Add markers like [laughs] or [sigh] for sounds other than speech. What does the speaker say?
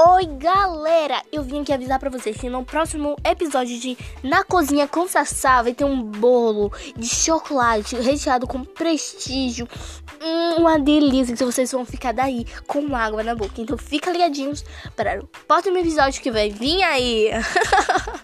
Oi, galera! Eu vim aqui avisar pra vocês que no próximo episódio de Na Cozinha com Sassá vai ter um bolo de chocolate recheado com prestígio. Uma delícia que vocês vão ficar daí com água na boca. Então fica ligadinhos para o próximo episódio que vai vir aí. [laughs]